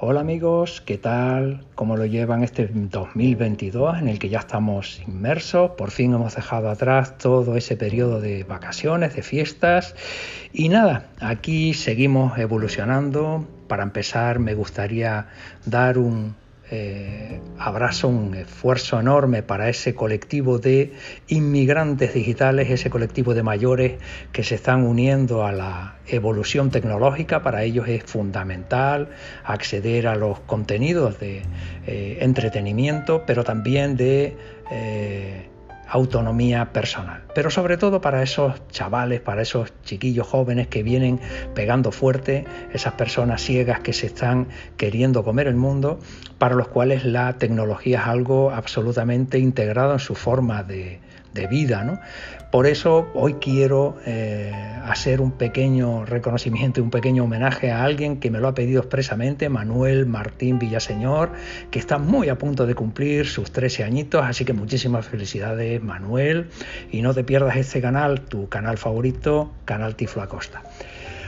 Hola amigos, ¿qué tal? ¿Cómo lo llevan este 2022 en el que ya estamos inmersos? Por fin hemos dejado atrás todo ese periodo de vacaciones, de fiestas y nada, aquí seguimos evolucionando. Para empezar me gustaría dar un eh, abrazo, un esfuerzo enorme para ese colectivo de inmigrantes digitales, ese colectivo de mayores que se están uniendo a la evolución tecnológica. Para ellos es fundamental acceder a los contenidos de eh, entretenimiento, pero también de... Eh, autonomía personal. Pero sobre todo para esos chavales, para esos chiquillos jóvenes que vienen pegando fuerte, esas personas ciegas que se están queriendo comer el mundo, para los cuales la tecnología es algo absolutamente integrado en su forma de, de vida. ¿no? Por eso hoy quiero eh, hacer un pequeño reconocimiento y un pequeño homenaje a alguien que me lo ha pedido expresamente, Manuel Martín Villaseñor, que está muy a punto de cumplir sus 13 añitos, así que muchísimas felicidades Manuel y no te pierdas este canal, tu canal favorito, Canal Tiflo Acosta.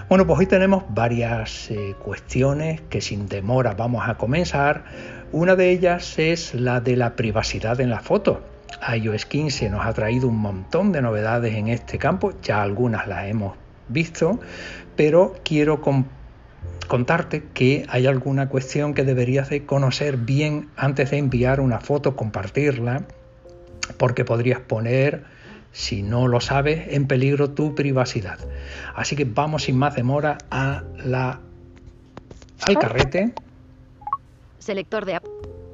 Bueno, pues hoy tenemos varias eh, cuestiones que sin demora vamos a comenzar. Una de ellas es la de la privacidad en la foto iOS 15 nos ha traído un montón de novedades en este campo, ya algunas las hemos visto, pero quiero contarte que hay alguna cuestión que deberías de conocer bien antes de enviar una foto, compartirla, porque podrías poner, si no lo sabes, en peligro tu privacidad. Así que vamos sin más demora a la al carrete. Selector de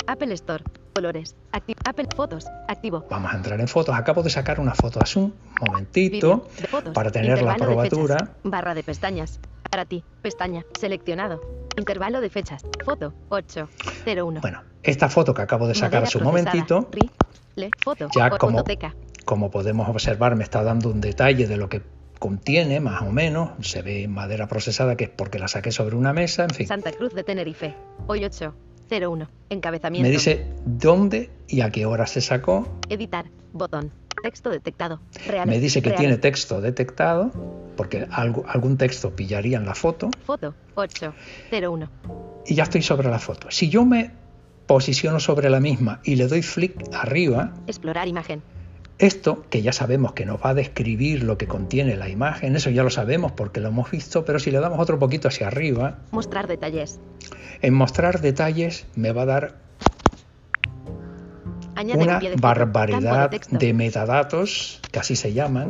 Apple Store. Colores. Apple Fotos. Activo. Vamos a entrar en fotos. Acabo de sacar una foto a un momentito para tener la probatura. barra de pestañas. Para ti. Pestaña. Seleccionado. Intervalo de fechas. Foto 801. Bueno, esta foto que acabo de sacar a su momentito. foto, ya como, como podemos observar me está dando un detalle de lo que contiene, más o menos. Se ve madera procesada que es porque la saqué sobre una mesa, en fin. Santa Cruz de Tenerife. Hoy 8. 01. Encabezamiento. Me dice dónde y a qué hora se sacó. Editar. Botón. Texto detectado. Me dice que tiene texto detectado, porque algo, algún texto pillaría en la foto. Foto 801. Y ya estoy sobre la foto. Si yo me posiciono sobre la misma y le doy flick arriba. Explorar imagen. Esto, que ya sabemos que nos va a describir lo que contiene la imagen, eso ya lo sabemos porque lo hemos visto, pero si le damos otro poquito hacia arriba... Mostrar detalles. En mostrar detalles me va a dar una barbaridad de, metadatos, que así se llaman.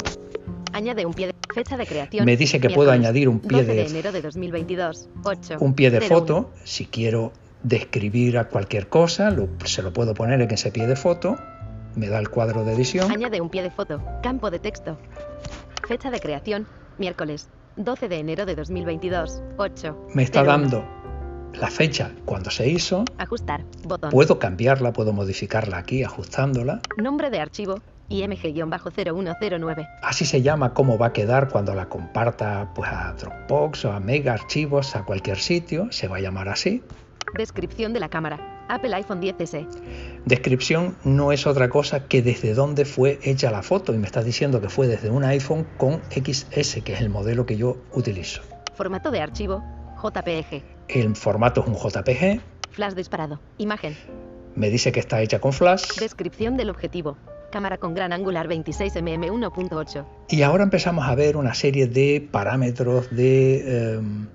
Añade un pie de fecha de creación. Me dice que puedo añadir un pie de, enero de 2022, un pie de foto, si quiero describir a cualquier cosa, se lo puedo poner en ese pie de foto me da el cuadro de edición. Añade un pie de foto, campo de texto. Fecha de creación, miércoles, 12 de enero de 2022, 8. Me está dando la fecha cuando se hizo. Ajustar, botón. Puedo cambiarla, puedo modificarla aquí ajustándola. Nombre de archivo, IMG-0109. Así se llama cómo va a quedar cuando la comparta pues, a Dropbox o a Mega Archivos, a cualquier sitio, se va a llamar así. Descripción de la cámara. Apple iPhone 10S. Descripción no es otra cosa que desde dónde fue hecha la foto y me estás diciendo que fue desde un iPhone con XS, que es el modelo que yo utilizo. Formato de archivo JPG. El formato es un JPG. Flash disparado. Imagen. Me dice que está hecha con flash. Descripción del objetivo. Cámara con gran angular 26 mm 1.8. Y ahora empezamos a ver una serie de parámetros de... Em,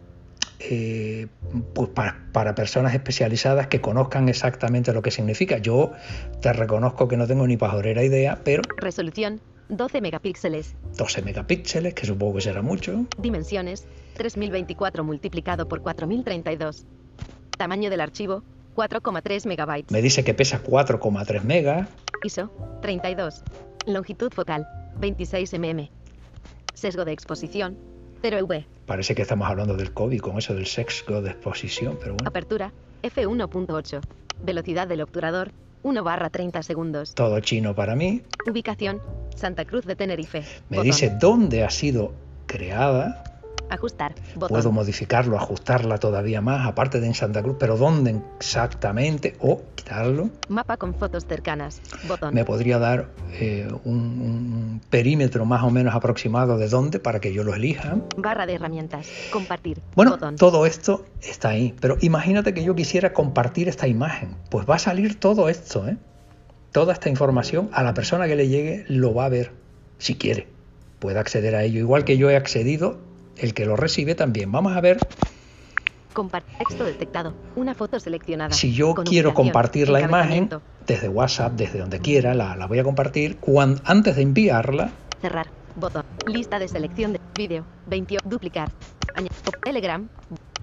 eh, pues para, personas especializadas que conozcan exactamente lo que significa. Yo te reconozco que no tengo ni pajorera idea, pero... Resolución 12 megapíxeles. 12 megapíxeles, que supongo que será mucho. Dimensiones 3024 multiplicado por 4032. Tamaño del archivo 4,3 megabytes. Me dice que pesa 4,3 megas. ISO 32. Longitud focal 26 mm. Sesgo de exposición 0V. Parece que estamos hablando del COVID con eso del sexo de exposición, pero bueno. Apertura F1.8. Velocidad del obturador 1 barra 30 segundos. Todo chino para mí. Ubicación Santa Cruz de Tenerife. Me dice dónde ha sido creada. Ajustar. Botón. Puedo modificarlo, ajustarla todavía más, aparte de en Santa Cruz, pero ¿dónde exactamente? O quitarlo. Mapa con fotos cercanas. Botón. Me podría dar eh, un, un perímetro más o menos aproximado de dónde para que yo lo elija. Barra de herramientas. Compartir. Bueno, Botón. todo esto está ahí, pero imagínate que yo quisiera compartir esta imagen. Pues va a salir todo esto, ¿eh? Toda esta información a la persona que le llegue lo va a ver, si quiere. Puede acceder a ello, igual que yo he accedido, el que lo recibe también. Vamos a ver Compartir. Texto detectado. Una foto seleccionada. si yo quiero compartir la imagen desde WhatsApp, desde donde quiera, la, la voy a compartir. Antes de enviarla, Cerrar. Botón. Lista de selección de vídeo. 21. Duplicar. Telegram.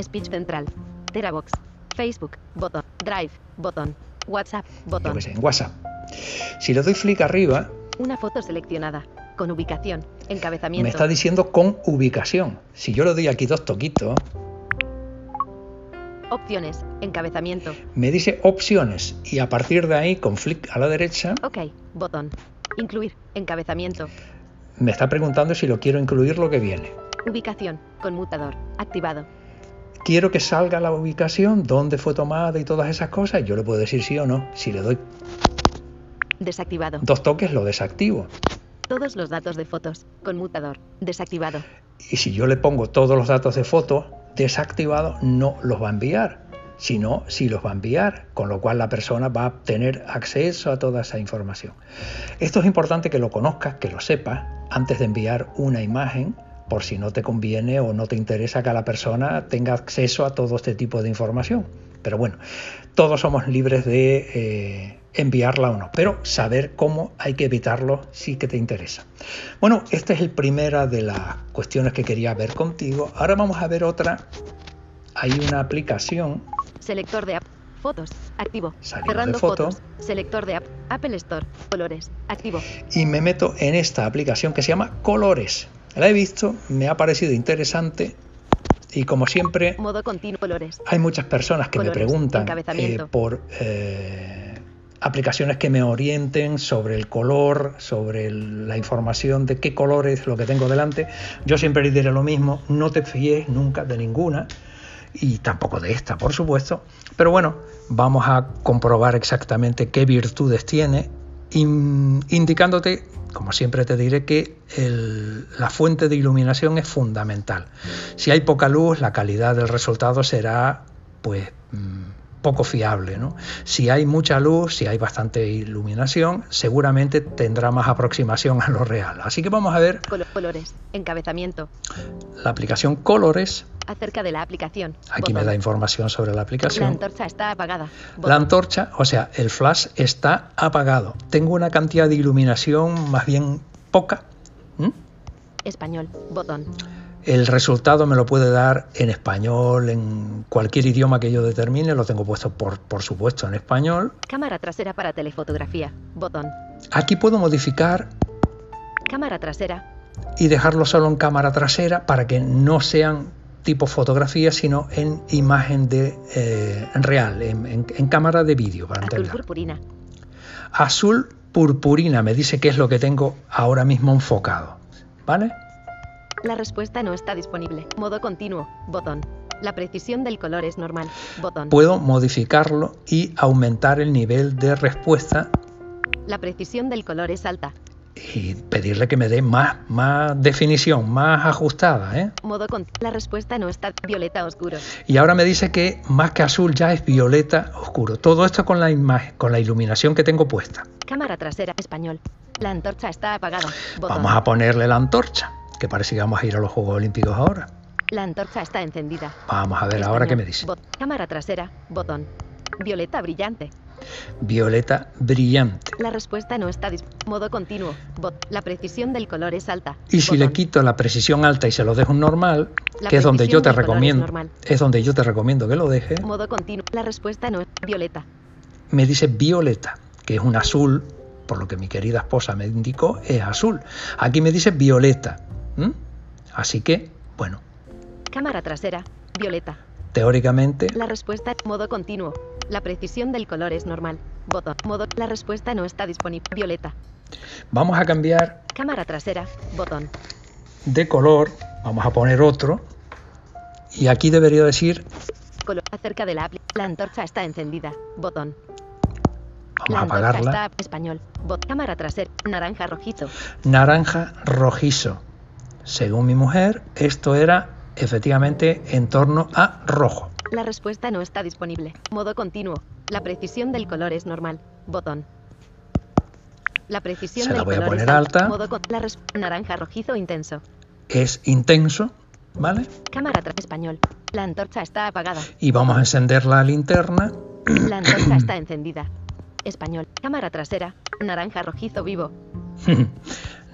Speech central. Terabox. Facebook. Botón. Drive. Botón. WhatsApp. yo Botón. que sé, en WhatsApp. Si le doy flick arriba, Una foto seleccionada. Con ubicación. Encabezamiento. me está diciendo con ubicación. Si yo le doy aquí dos toquitos, Opciones. Encabezamiento. me dice opciones y a partir de ahí, con flick a la derecha, Ok. Botón. Incluir. Encabezamiento. me está preguntando si lo quiero incluir lo que viene. Ubicación. Conmutador. Activado. Quiero que salga la ubicación, dónde fue tomada y todas esas cosas. Yo le puedo decir sí o no. Si le doy Desactivado. dos toques, lo desactivo. Todos los datos de fotos. Conmutador. Desactivado. Y si yo le pongo todos los datos de fotos desactivados, no los va a enviar. Si no, sí los va a enviar, con lo cual la persona va a tener acceso a toda esa información. Esto es importante que lo conozcas, que lo sepas, antes de enviar una imagen, por si no te conviene o no te interesa que la persona tenga acceso a todo este tipo de información. Pero bueno, todos somos libres de eh, enviarla o no, pero saber cómo hay que evitarlo sí que te interesa. Bueno, esta es el primera de las cuestiones que quería ver contigo. Ahora vamos a ver otra. Hay una aplicación Selector de app. Fotos. Activo. Salimos Cerrando foto. fotos. Selector de app. Apple Store. Colores. Activo. y me meto en esta aplicación que se llama Colores. La he visto, me ha parecido interesante y como siempre Modo continuo. Colores. hay muchas personas que me preguntan eh, por eh, aplicaciones que me orienten sobre el color, sobre el- la información de qué color es lo que tengo delante. Yo siempre le diré lo mismo, no te fíes nunca de ninguna y tampoco de esta, por supuesto. Pero bueno, vamos a comprobar exactamente qué virtudes tiene, in- indicándote, como siempre te diré, que la fuente de iluminación es fundamental. Si hay poca luz, la calidad del resultado será, pues, mm, poco fiable. ¿no? Si hay mucha luz, si hay bastante iluminación, seguramente tendrá más aproximación a lo real. Así que vamos a ver Colo- colores. Encabezamiento. la aplicación Colores. Acerca de la aplicación. Aquí me da información sobre la La aplicación. antorcha está apagada. Botón. La antorcha, o sea, el flash está apagado. Tengo una cantidad de iluminación más bien poca. Español. Botón. El resultado me lo puede dar en español, en cualquier idioma que yo determine. Lo tengo puesto, por, por supuesto, en español. Cámara trasera para telefotografía. Botón. Aquí puedo modificar Cámara trasera. y dejarlo solo en cámara trasera para que no sean tipo fotografía, sino en imagen de eh, en real, en, en- en cámara de vídeo, para Azul purpurina. Azul purpurina me dice que es lo que tengo ahora mismo enfocado. ¿Vale? La respuesta no está disponible. Modo continuo. Botón. La precisión del color es normal. Botón. Puedo modificarlo y aumentar el nivel de respuesta La precisión del color es alta. y pedirle que me dé más, más definición, más ajustada. ¿eh? Modo con. La respuesta no está. Violeta oscuro. Y ahora me dice que más que azul ya es violeta oscuro. Todo esto con la imagen, con la iluminación que tengo puesta. Cámara trasera. Español. La antorcha está apagada. Botón. Vamos a ponerle la antorcha, que parece que vamos a ir a los Juegos Olímpicos ahora. La antorcha está encendida. Vamos a ver ahora qué me dice. Cámara trasera. Botón. Violeta brillante. Violeta brillante. La respuesta no está Modo continuo. Bot. La precisión del color es alta. Y si le quito la precisión alta y se lo dejo en normal, La que es donde yo te es recomiendo, normal. es donde yo te recomiendo que lo dejes, Modo continuo. La respuesta no es violeta. me dice violeta, que es un azul, por lo que mi querida esposa me indicó, es azul. Aquí me dice violeta. ¿M? Así que, bueno, Cámara trasera. Violeta. teóricamente La respuesta modo continuo. La precisión del color es normal. Botón. Modo. La respuesta no está disponible. Violeta. vamos a cambiar Cámara trasera. Botón. de color, vamos a poner otro, Y aquí debería decir, Color. Acerca de la. La antorcha está encendida. Botón. vamos la a apagarla, está español. Bot. Cámara trasera. Naranja rojizo. naranja rojizo. Según mi mujer, esto era efectivamente en torno a rojo. La respuesta no está disponible. Modo continuo. La precisión del color es normal. Botón. La precisión Se la del voy a poner alta. Modo con- la res- naranja rojizo intenso. Es intenso, ¿vale? Cámara tras español. La antorcha está apagada. Y vamos a encender la linterna. La antorcha está encendida. Español. Cámara trasera. Naranja rojizo vivo.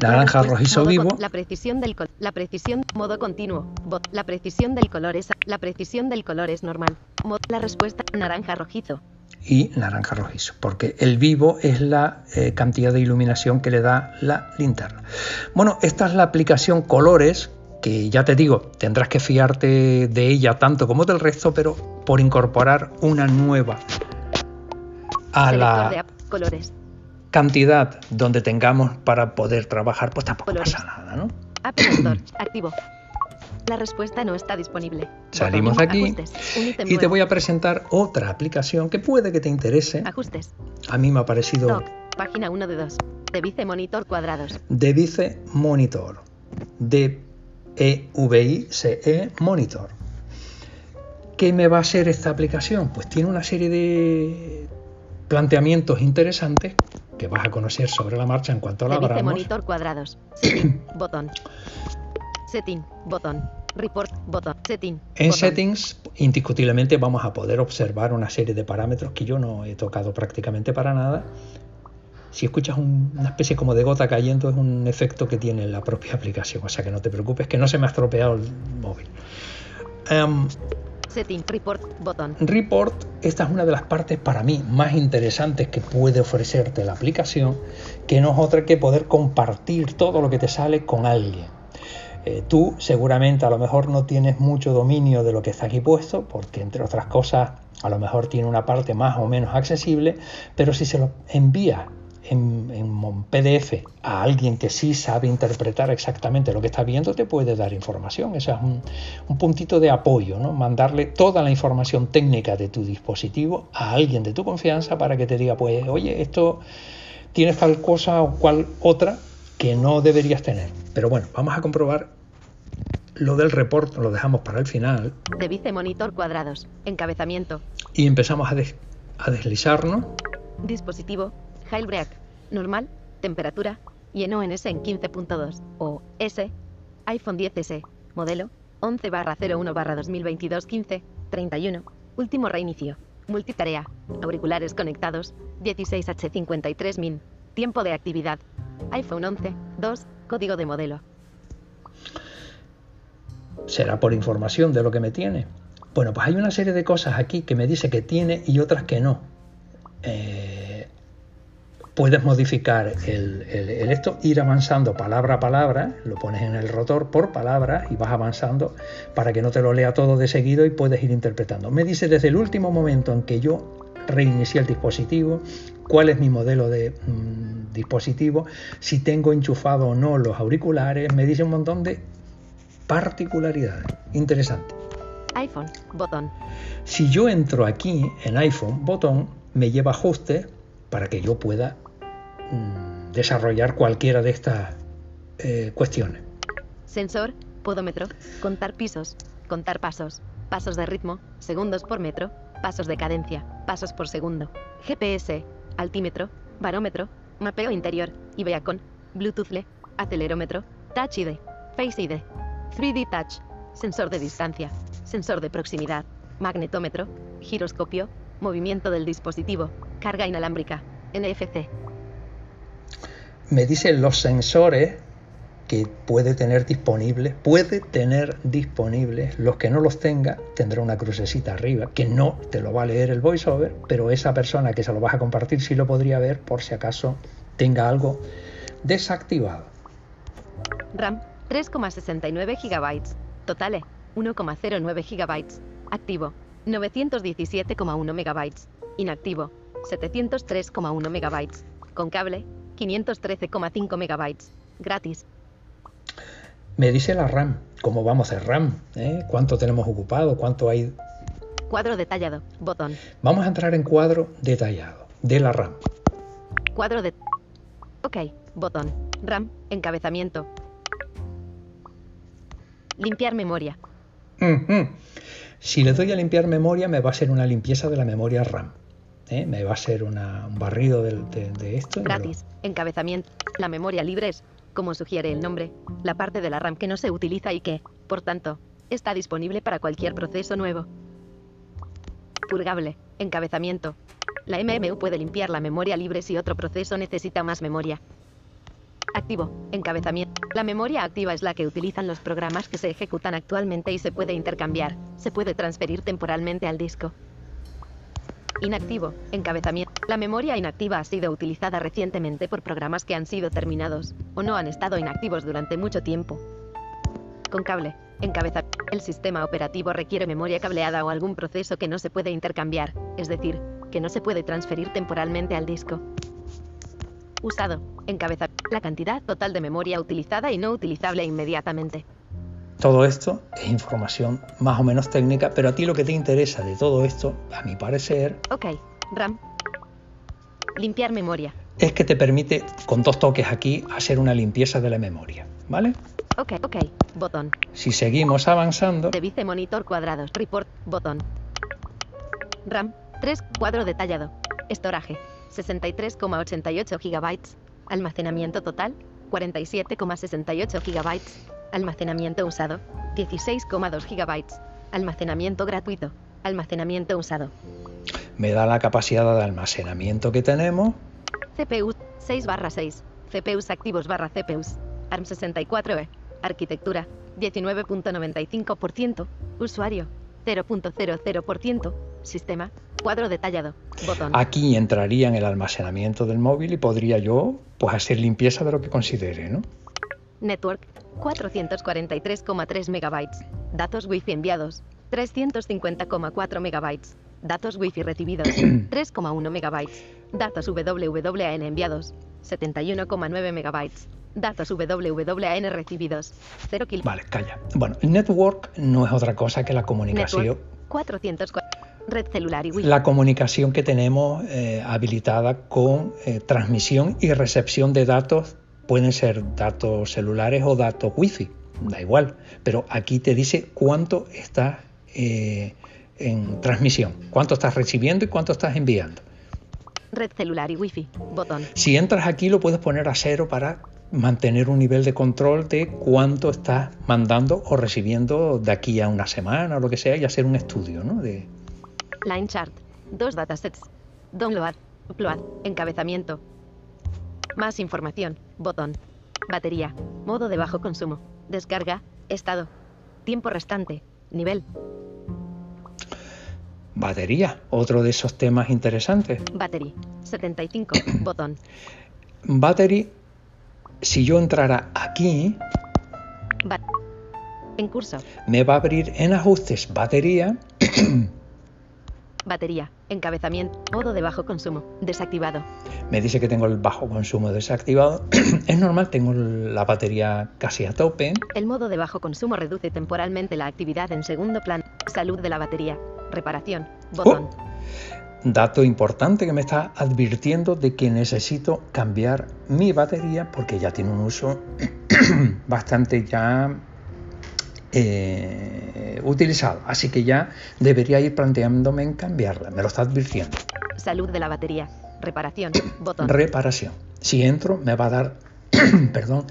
Naranja rojizo vivo. con- La precisión del la precisión modo continuo. Bot. La precisión del color es la precisión del color es normal. Mod- la respuesta naranja rojizo. y naranja rojizo, porque el vivo es la eh, cantidad de iluminación que le da la linterna. Bueno, esta es la aplicación Colores, que ya te digo, tendrás que fiarte de ella tanto como del resto, pero por incorporar una nueva a Selector de la app. Colores. Cantidad donde tengamos para poder trabajar, pues tampoco Colores. pasa nada, ¿no? App Store. Activo. La respuesta no está disponible. Salimos de aquí Ajustes. Y te voy a presentar otra aplicación que puede que te interese. Ajustes. A mí me ha parecido Doc. Página 1 de 2. De vice monitor cuadrados. Device Monitor. D-E-V-I-C-E Monitor. ¿Qué me va a hacer esta aplicación? Pues tiene una serie de planteamientos interesantes que vas a conocer sobre la marcha en cuanto la De vice abramos. monitor cuadrados. Setting. botón. Setting. Botón. Report. Botón. Setting. En botón. settings, indiscutiblemente vamos a poder observar una serie de parámetros que yo no he tocado prácticamente para nada. Si escuchas un- una especie como de gota cayendo, es un efecto que tiene la propia aplicación. O sea que no te preocupes, que no se me ha estropeado el móvil. Em, Setting. Report. Report, esta es una de las partes para mí más interesantes que puede ofrecerte la aplicación, que no es otra que poder compartir todo lo que te sale con alguien. Eh, tú seguramente a lo mejor no tienes mucho dominio de lo que está aquí puesto, porque entre otras cosas a lo mejor tiene una parte más o menos accesible, pero si se lo envías en, en un PDF a alguien que sí sabe interpretar exactamente lo que está viendo, te puede dar información. Eso es un, un puntito de apoyo, ¿no? Mandarle toda la información técnica de tu dispositivo a alguien de tu confianza para que te diga, pues, oye, esto tienes tal cosa o cual otra que no deberías tener. Pero bueno, vamos a comprobar lo del report, lo dejamos para el final De vice monitor cuadrados. Encabezamiento. y empezamos a, des- a deslizarnos. Dispositivo. Jailbreak. Normal. Temperatura. Lleno en S en 15.2. O S. iPhone 10S. Modelo. 11 barra 01 barra 2022 15. 31. Último reinicio. Multitarea. Auriculares conectados. 16H53 min. Tiempo de actividad. iPhone 11. 2. Código de modelo. será por información de lo que me tiene. Bueno, pues hay una serie de cosas aquí que me dice que tiene y otras que no. Eh, puedes modificar el, el- el esto, ir avanzando palabra a palabra, lo pones en el rotor por palabra y vas avanzando para que no te lo lea todo de seguido y puedes ir interpretando. Me dice desde el último momento en que yo reinicié el dispositivo, cuál es mi modelo de mm, dispositivo, si tengo enchufado o no los auriculares, me dice un montón de particularidades. Interesante. iPhone. Botón. Si yo entro aquí en iPhone, botón, me lleva a ajuste para que yo pueda desarrollar cualquiera de estas eh, cuestiones. Sensor, podómetro, contar pisos, contar pasos, pasos de ritmo, segundos por metro, pasos de cadencia, pasos por segundo, GPS, altímetro, barómetro, mapeo interior, Ibeacon, Bluetooth LE, acelerómetro, Touch ID, Face ID, 3D Touch, sensor de distancia, sensor de proximidad, magnetómetro, giroscopio, movimiento del dispositivo, carga inalámbrica, NFC. Me dicen los sensores que puede tener disponibles, puede tener disponibles, los que no los tenga tendrá una crucecita arriba, que no te lo va a leer el voiceover, pero esa persona que se lo vas a compartir sí lo podría ver por si acaso tenga algo desactivado. RAM 3,69 GB. Totale 1,09 GB. Activo 917,1 MB. Inactivo 703,1 MB. Con cable 513,5 MB. Gratis. me dice la RAM, cómo vamos de RAM, ¿eh? cuánto tenemos ocupado, cuánto hay. Cuadro detallado, botón. Vamos a entrar en cuadro detallado de la RAM. Cuadro de... Ok, botón. RAM, encabezamiento. Limpiar memoria. Si le doy a limpiar memoria, me va a ser una limpieza de la memoria RAM. ¿Eh? Me va a ser un barrido de, de esto. Gratis, encabezamiento. La memoria libre es, como sugiere el nombre, la parte de la RAM que no se utiliza y que, por tanto, está disponible para cualquier proceso nuevo. Purgable, encabezamiento. La MMU puede limpiar la memoria libre si otro proceso necesita más memoria. Activo, encabezamiento. La memoria activa es la que utilizan los programas que se ejecutan actualmente y se puede intercambiar, se puede transferir temporalmente al disco. Inactivo, encabezamiento. La memoria inactiva ha sido utilizada recientemente por programas que han sido terminados, o no han estado inactivos durante mucho tiempo. Con cable, encabezamiento. El sistema operativo requiere memoria cableada o algún proceso que no se puede intercambiar, es decir, que no se puede transferir temporalmente al disco. Usado, encabezamiento. La cantidad total de memoria utilizada y no utilizable inmediatamente. Todo esto es información más o menos técnica, pero a ti lo que te interesa de todo esto, a mi parecer, Ok, RAM. Limpiar memoria. es que te permite, con dos toques aquí, hacer una limpieza de la memoria. ¿Vale? Ok, ok, botón. Si seguimos avanzando, Device monitor cuadrados. Report. Botón. RAM. 3. Cuadro detallado. Estoraje. 63,88 GB. Almacenamiento total. 47,68 GB. Almacenamiento usado. 16,2 GB. Almacenamiento gratuito. Almacenamiento usado. me da la capacidad de almacenamiento que tenemos. CPU 6 barra 6. CPUs activos barra CPUs. ARM 64E. Arquitectura 19.95%. Usuario 0.00%. Sistema. Cuadro detallado. Botón. Aquí entraría en el almacenamiento del móvil y podría yo pues hacer limpieza de lo que considere, ¿no? Network 443,3 megabytes. Datos Wi-Fi enviados 350,4 megabytes. Datos Wi-Fi recibidos 3,1 megabytes. Datos WWAN enviados 71,9 megabytes. Datos WWAN recibidos 0 kil. Vale, calla. Bueno, el network no es otra cosa que la comunicación. Network 404. Red celular y Wi-Fi. La comunicación que tenemos eh, habilitada con eh, transmisión y recepción de datos pueden ser datos celulares o datos wifi, da igual, pero aquí te dice cuánto estás eh, en transmisión, cuánto estás recibiendo y cuánto estás enviando. Red celular y Wi-Fi. Botón. Si entras aquí lo puedes poner a cero para mantener un nivel de control de cuánto estás mandando o recibiendo de aquí a una semana o lo que sea y hacer un estudio, ¿no? De, Line chart. Dos datasets. Download. Upload. Encabezamiento. Más información. Botón. Batería. Modo de bajo consumo. Descarga. Estado. Tiempo restante. Nivel. batería, otro de esos temas interesantes. Battery. 75. Botón. Battery, si yo entrara aquí, Ba- en curso. me va a abrir en ajustes batería, Batería. Encabezamiento. Modo de bajo consumo. Desactivado. me dice que tengo el bajo consumo desactivado. es normal, tengo la batería casi a tope. El modo de bajo consumo reduce temporalmente la actividad en segundo plano. Salud de la batería. Reparación. Botón. Dato importante que me está advirtiendo de que necesito cambiar mi batería porque ya tiene un uso bastante ya eh, utilizado. Así que ya debería ir planteándome en cambiarla. Me lo está advirtiendo. Salud de la batería. Reparación. Botón. Reparación. Si entro me va a dar, perdón,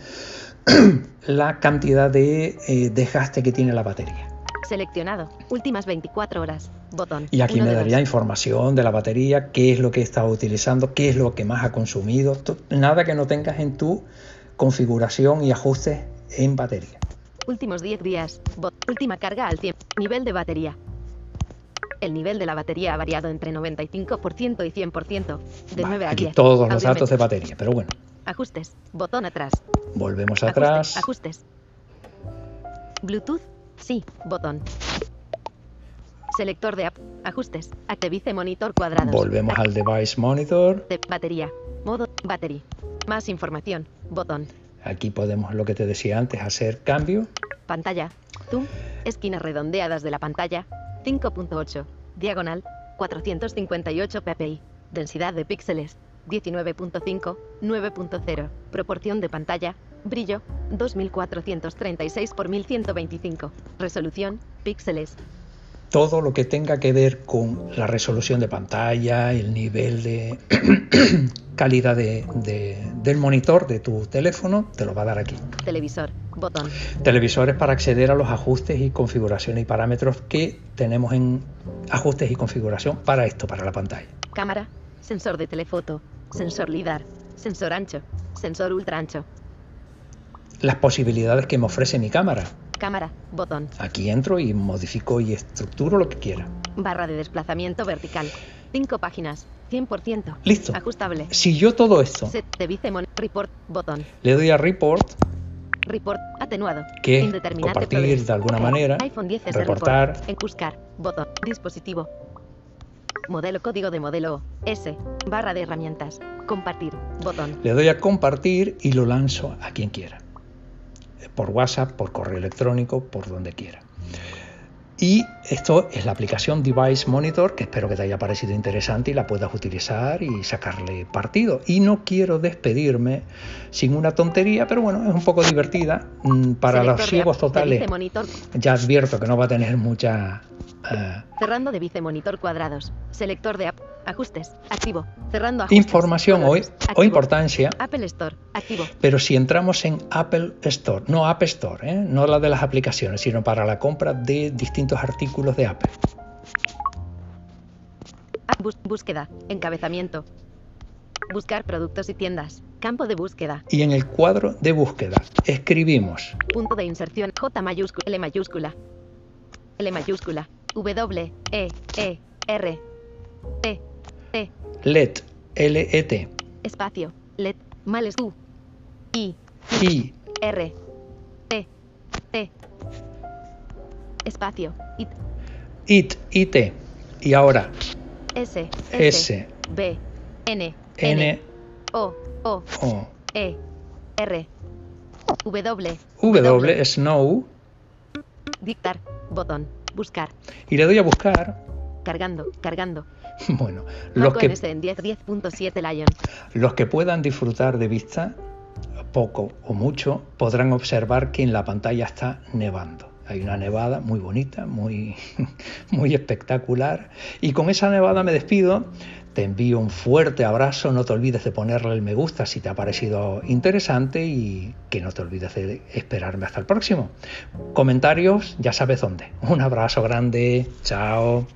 la cantidad de eh, desgaste que tiene la batería. Seleccionado. Últimas 24 horas. Botón. Y aquí Uno me daría dos. información de la batería, qué es lo que he estado utilizando, qué es lo que más ha consumido. Nada que no tengas en tu configuración y ajustes en batería. Últimos 10 días. Bot. Última carga al tiempo. Nivel de batería. El nivel de la batería ha variado entre 95% y 100%. De Vale, 9 a aquí 10. todos los datos de batería, pero bueno, Ajustes. Botón atrás. volvemos Ajuste- atrás. Ajustes. Bluetooth. Sí. Botón. Selector de app. Ajustes. Activice monitor cuadrados. Volvemos al device monitor. De batería. Modo battery. Más información. Botón. Aquí podemos, lo que te decía antes, hacer cambio. Pantalla. Zoom. Esquinas redondeadas de la pantalla. 5.8. Diagonal. 458 ppi. Densidad de píxeles. 19.5, 9.0. Proporción de pantalla. Brillo. 2436 por 1125. Resolución. Píxeles. Todo lo que tenga que ver con la resolución de pantalla, el nivel de calidad de, de- del monitor de tu teléfono, te lo va a dar aquí. Televisor. Botón. Televisores para acceder a los ajustes y configuraciones y parámetros que tenemos en ajustes y configuración para esto, para la pantalla. Cámara. Sensor de telefoto. Sensor LIDAR. Sensor ancho. Sensor ultra ancho. Las posibilidades que me ofrece mi cámara. Cámara. Botón. Aquí entro y modifico y estructuro lo que quiera. Barra de desplazamiento vertical. 5 páginas. 100%. Listo. Ajustable. Si yo todo esto Set de vicemon. Report. Botón. le doy a report, Report. Atenuado. que Indeterminate compartir progress. de alguna manera, iPhone 10 reportar. report. En buscar. Botón. Dispositivo. Modelo código de modelo S. Barra de herramientas. Compartir. Botón. le doy a compartir y lo lanzo a quien quiera. Por WhatsApp, por correo electrónico, por donde quiera. Y esto es la aplicación Device Monitor, que espero que te haya parecido interesante y la puedas utilizar y sacarle partido. Y no quiero despedirme sin una tontería, pero bueno, es un poco divertida. Mm, Para Selector los ciegos totales, ya advierto que no va a tener mucha... eh, Cerrando de vicemonitor cuadrados. Selector de app. Ajustes. Activo. Cerrando ajustes. información o, Colores. o Activo. importancia, Apple Store. Activo. pero si entramos en Apple Store, no App Store, ¿eh? no la de las aplicaciones, sino para la compra de distintos artículos de Apple. Búsqueda. Encabezamiento. Buscar productos y tiendas. Campo de búsqueda. Y en el cuadro de búsqueda escribimos Punto de inserción. J mayúscula. L mayúscula. L mayúscula. W. E. E. R. T. T. LED, L-E-T, Espacio. LED. Males U. I. I, R. T. T. Espacio. It. IT, IT. Y ahora S. S, B. N. N, O. O. O, E. R. W. W, Snow. Dictar. Botón. Buscar. Y le doy a buscar. Cargando. Cargando. Bueno, los que, en 10. 10.7 Lion. los que puedan disfrutar de vista, poco o mucho, podrán observar que en la pantalla está nevando. Hay una nevada muy bonita, muy, muy espectacular. Y con esa nevada me despido. Te envío un fuerte abrazo. No te olvides de ponerle el me gusta si te ha parecido interesante y que no te olvides de esperarme hasta el próximo. Comentarios, ya sabes dónde. Un abrazo grande. Chao.